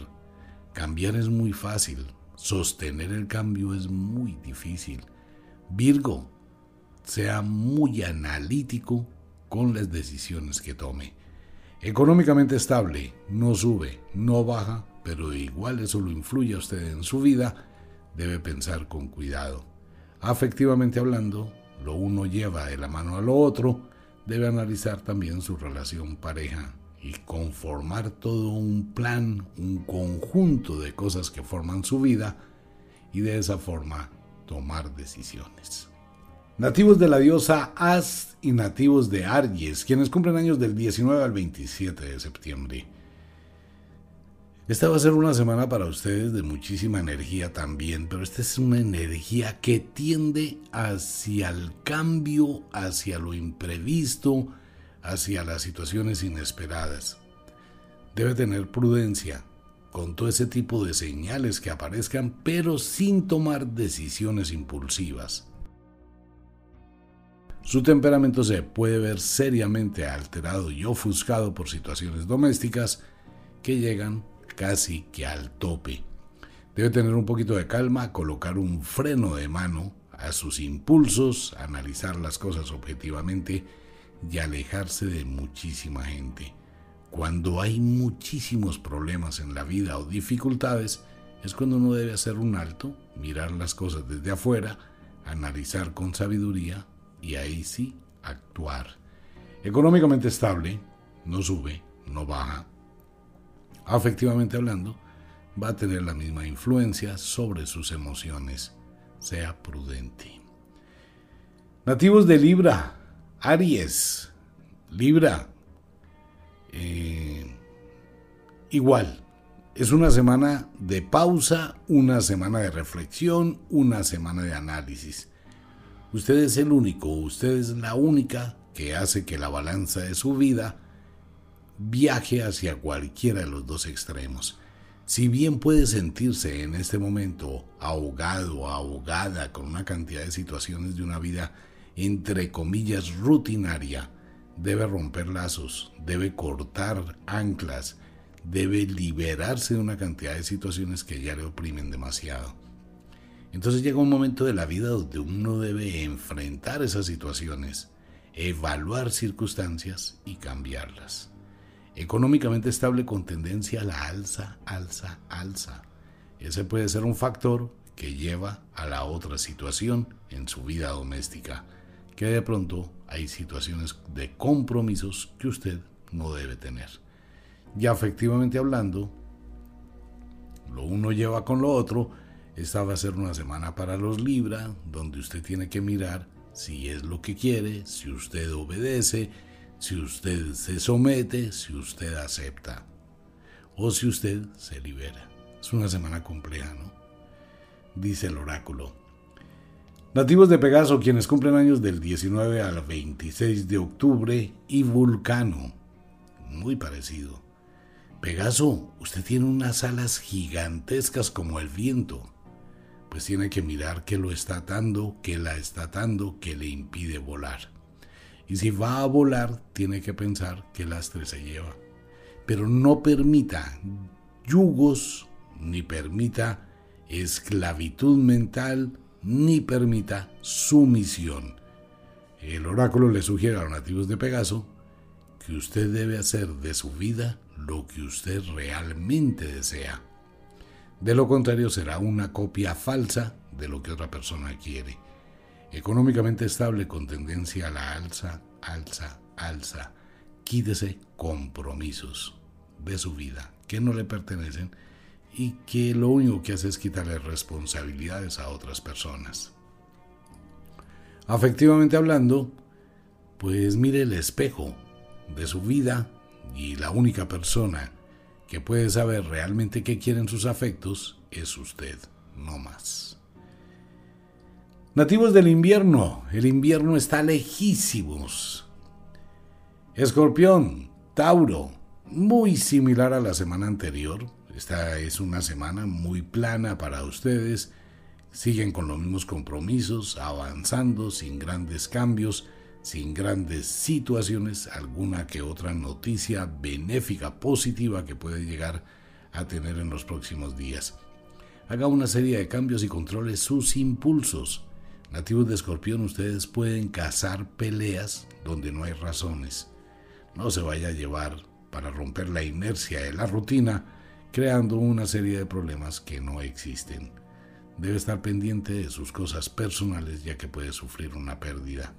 Cambiar es muy fácil, Sostener el cambio es muy difícil. Virgo, sea muy analítico con las decisiones que tome. Económicamente estable, no sube, no baja, pero igual eso lo influye a usted en su vida, debe pensar con cuidado. Afectivamente hablando, lo uno lleva de la mano a lo otro, debe analizar también su relación pareja y conformar todo un plan, un conjunto de cosas que forman su vida y de esa forma tomar decisiones. Nativos de la diosa As y nativos de Aries, quienes cumplen años del 19 al 27 de septiembre. Esta va a ser una semana para ustedes de muchísima energía también, pero esta es una energía que tiende hacia el cambio, hacia lo imprevisto, hacia las situaciones inesperadas. Debe tener prudencia con todo ese tipo de señales que aparezcan, pero sin tomar decisiones impulsivas. Su temperamento se puede ver seriamente alterado y ofuscado por situaciones domésticas que llegan casi que al tope. Debe tener un poquito de calma, colocar un freno de mano a sus impulsos, analizar las cosas objetivamente y alejarse de muchísima gente. Cuando hay muchísimos problemas en la vida o dificultades, es cuando uno debe hacer un alto, mirar las cosas desde afuera, analizar con sabiduría y ahí sí actuar. Económicamente estable, no sube, no baja. Afectivamente hablando, va a tener la misma influencia sobre sus emociones. Sea prudente. Nativos de Libra, Aries, Libra. Eh, igual, es una semana de pausa, una semana de reflexión, una semana de análisis. Usted es el único, usted es la única que hace que la balanza de su vida viaje hacia cualquiera de los dos extremos. Si bien puede sentirse en este momento ahogado, ahogada con una cantidad de situaciones de una vida entre comillas rutinaria, debe romper lazos, debe cortar anclas, debe liberarse de una cantidad de situaciones que ya le oprimen demasiado. Entonces llega un momento de la vida donde uno debe enfrentar esas situaciones, evaluar circunstancias y cambiarlas. Económicamente estable con tendencia a la alza, alza, alza. Ese puede ser un factor que lleva a la otra situación en su vida doméstica, que de pronto hay situaciones de compromisos que usted no debe tener. Ya efectivamente hablando, lo uno lleva con lo otro, esta va a ser una semana para los Libra, donde usted tiene que mirar si es lo que quiere, si usted obedece, si usted se somete, si usted acepta o si usted se libera. Es una semana compleja, ¿no? Dice el oráculo. Nativos de Pegaso, quienes cumplen años del 19 al 26 de octubre, y Vulcano, muy parecido. Pegaso, usted tiene unas alas gigantescas como el viento. Pues tiene que mirar qué lo está atando, qué la está atando, qué le impide volar. Y si va a volar, tiene que pensar qué lastre se lleva. Pero no permita yugos, ni permita esclavitud mental, ni permita sumisión. El oráculo le sugiere a los nativos de Pegaso que usted debe hacer de su vida lo que usted realmente desea. De lo contrario será una copia falsa de lo que otra persona quiere económicamente estable con tendencia a la alza, alza, alza. Quítese compromisos de su vida que no le pertenecen y que lo único que hace es quitarle responsabilidades a otras personas. Afectivamente hablando, pues mire el espejo de su vida y la única persona que puede saber realmente qué quieren sus afectos es usted, no más. Nativos del invierno, el invierno está lejísimos. Escorpión, Tauro, muy similar a la semana anterior. Esta es una semana muy plana para ustedes. Siguen con los mismos compromisos, avanzando sin grandes cambios, sin grandes situaciones, alguna que otra noticia benéfica, positiva que puede llegar a tener en los próximos días. Haga una serie de cambios y controle sus impulsos Nativos de Escorpión, ustedes pueden cazar peleas donde no hay razones. No se vaya a llevar para romper la inercia de la rutina, creando una serie de problemas que no existen. Debe estar pendiente de sus cosas personales ya que puede sufrir una pérdida.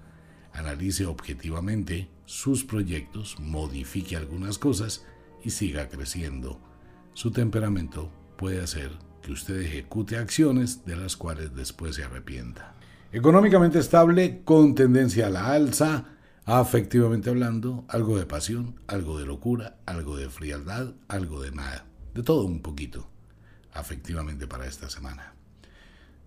Analice objetivamente sus proyectos, modifique algunas cosas y siga creciendo. Su temperamento puede hacer que usted ejecute acciones de las cuales después se arrepienta. Económicamente estable, con tendencia a la alza, afectivamente hablando, algo de pasión, algo de locura, algo de frialdad, algo de nada. De todo un poquito, afectivamente para esta semana.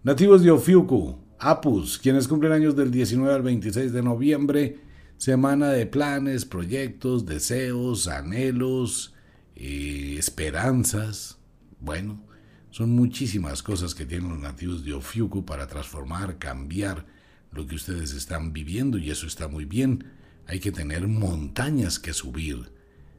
Nativos de Ofiuku, Apus, quienes cumplen años del 19 al 26 de noviembre, semana de planes, proyectos, deseos, anhelos, eh, esperanzas. Bueno, son muchísimas cosas que tienen los nativos de Ofiuku para transformar, cambiar lo que ustedes están viviendo y eso está muy bien. Hay que tener montañas que subir,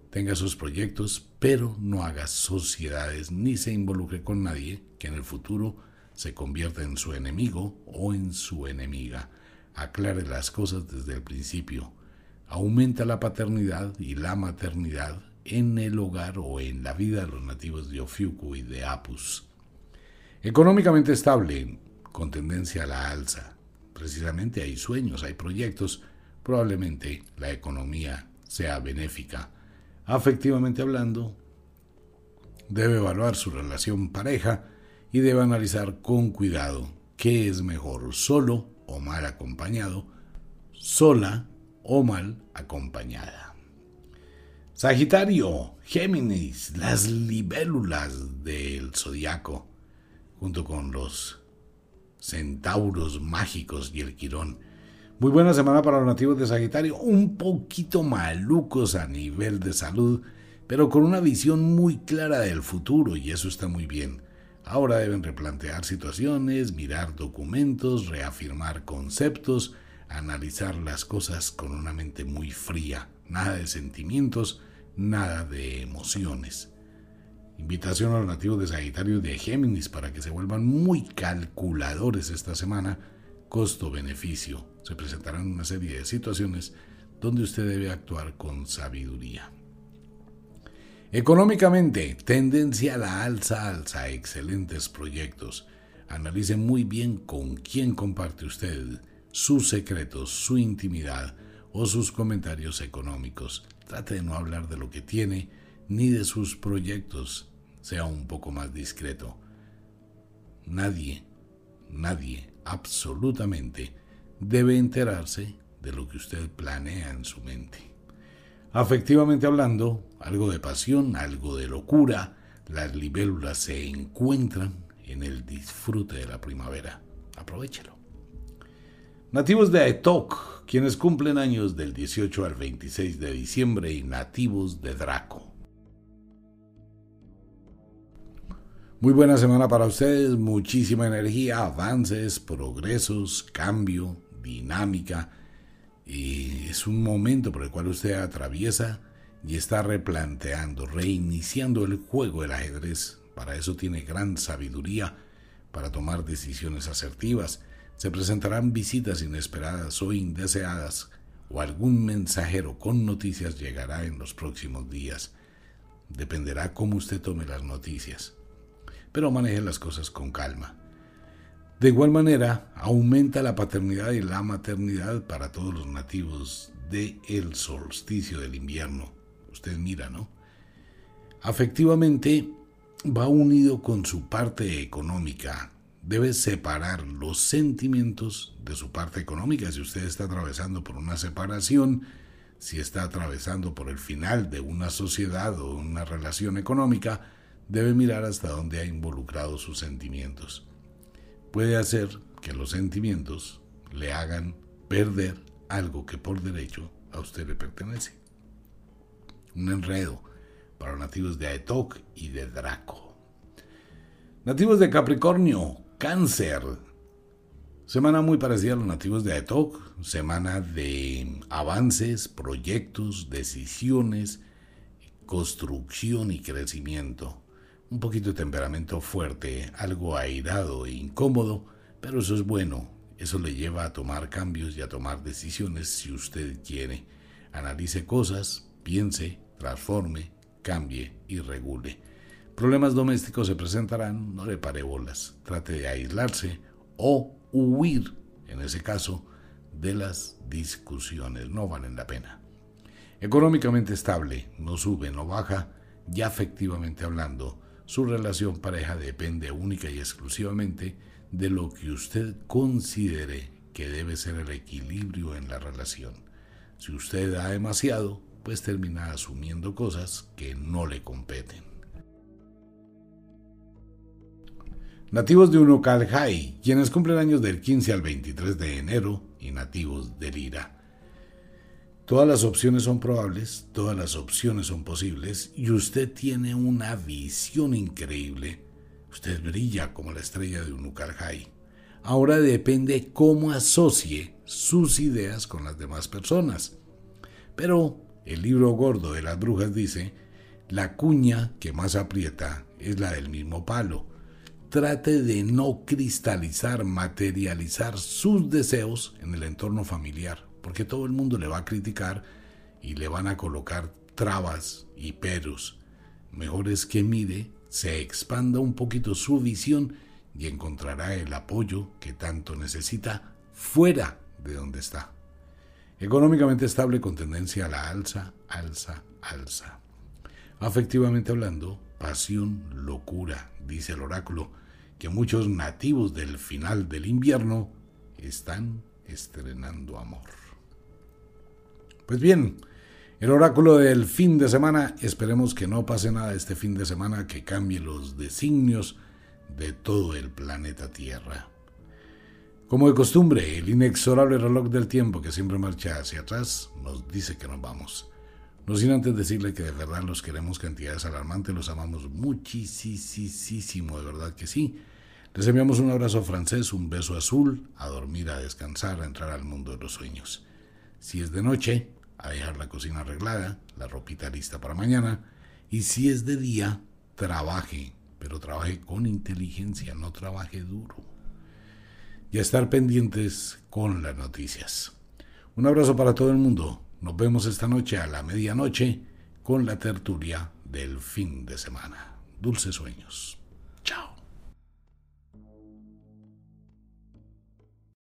tenga sus proyectos, pero no haga sociedades ni se involucre con nadie que en el futuro se convierta en su enemigo o en su enemiga. Aclare las cosas desde el principio. Aumenta la paternidad y la maternidad en el hogar o en la vida de los nativos de Ofiuku y de Apus. Económicamente estable, con tendencia a la alza. Precisamente hay sueños, hay proyectos. Probablemente la economía sea benéfica afectivamente hablando, debe evaluar su relación pareja y debe analizar con cuidado qué es mejor, solo o mal acompañado, sola o mal acompañada. Sagitario, Géminis, las libélulas del zodiaco, junto con los centauros mágicos y el quirón, muy buena semana para los nativos de Sagitario, un poquito malucos a nivel de salud, pero con una visión muy clara del futuro y eso está muy bien. Ahora deben replantear situaciones, mirar documentos, reafirmar conceptos, analizar las cosas con una mente muy fría, nada de sentimientos, nada de emociones. Invitación a los nativos de Sagitario de Géminis para que se vuelvan muy calculadores esta semana costo-beneficio. Se presentarán una serie de situaciones donde usted debe actuar con sabiduría. Económicamente, tendencia a la alza, alza, excelentes proyectos. Analice muy bien con quién comparte usted sus secretos, su intimidad o sus comentarios económicos. Trate de no hablar de lo que tiene ni de sus proyectos. Sea un poco más discreto. Nadie, nadie absolutamente debe enterarse de lo que usted planea en su mente. Afectivamente hablando, algo de pasión, algo de locura, las libélulas se encuentran en el disfrute de la primavera. Aprovechelo. Nativos de Aetok, quienes cumplen años del 18 al 26 de diciembre y nativos de Draco. Muy buena semana para ustedes, muchísima energía, avances, progresos, cambio, dinámica. Y es un momento por el cual usted atraviesa y está replanteando, reiniciando el juego del ajedrez. Para eso tiene gran sabiduría para tomar decisiones asertivas. Se presentarán visitas inesperadas o indeseadas o algún mensajero con noticias llegará en los próximos días. Dependerá cómo usted tome las noticias pero maneje las cosas con calma. De igual manera, aumenta la paternidad y la maternidad para todos los nativos del el solsticio del invierno. Usted mira, ¿no? Afectivamente, va unido con su parte económica. Debe separar los sentimientos de su parte económica. Si usted está atravesando por una separación, si está atravesando por el final de una sociedad o una relación económica, debe mirar hasta dónde ha involucrado sus sentimientos. Puede hacer que los sentimientos le hagan perder algo que por derecho a usted le pertenece. Un enredo para nativos de Aetok y de Draco. Nativos de Capricornio, Cáncer. Semana muy parecida a los nativos de Aetok, semana de avances, proyectos, decisiones, construcción y crecimiento un poquito de temperamento fuerte, algo airado e incómodo, pero eso es bueno, eso le lleva a tomar cambios y a tomar decisiones si usted quiere. Analice cosas, piense, transforme, cambie y regule. Problemas domésticos se presentarán, no le pare bolas, trate de aislarse o huir, en ese caso, de las discusiones, no valen la pena. Económicamente estable, no sube, no baja, ya efectivamente hablando, su relación pareja depende única y exclusivamente de lo que usted considere que debe ser el equilibrio en la relación. Si usted da demasiado, pues termina asumiendo cosas que no le competen. Nativos de Unokalhai, quienes cumplen años del 15 al 23 de enero, y nativos de Lira. Todas las opciones son probables, todas las opciones son posibles y usted tiene una visión increíble. Usted brilla como la estrella de un Ahora depende cómo asocie sus ideas con las demás personas. Pero el libro gordo de las brujas dice, la cuña que más aprieta es la del mismo palo. Trate de no cristalizar, materializar sus deseos en el entorno familiar, porque todo el mundo le va a criticar y le van a colocar trabas y peros. Mejor es que mire, se expanda un poquito su visión y encontrará el apoyo que tanto necesita fuera de donde está. Económicamente estable con tendencia a la alza, alza, alza. Afectivamente hablando, pasión, locura, dice el oráculo, que muchos nativos del final del invierno están estrenando amor. Pues bien, el oráculo del fin de semana, esperemos que no pase nada este fin de semana que cambie los designios de todo el planeta Tierra. Como de costumbre, el inexorable reloj del tiempo que siempre marcha hacia atrás nos dice que nos vamos. No sin antes decirle que de verdad los queremos cantidades alarmantes, los amamos muchísimo, de verdad que sí. Les enviamos un abrazo francés, un beso azul, a dormir, a descansar, a entrar al mundo de los sueños. Si es de noche, a dejar la cocina arreglada, la ropita lista para mañana. Y si es de día, trabaje, pero trabaje con inteligencia, no trabaje duro. Y a estar pendientes con las noticias. Un abrazo para todo el mundo. Nos vemos esta noche a la medianoche con la tertulia del fin de semana. Dulces sueños.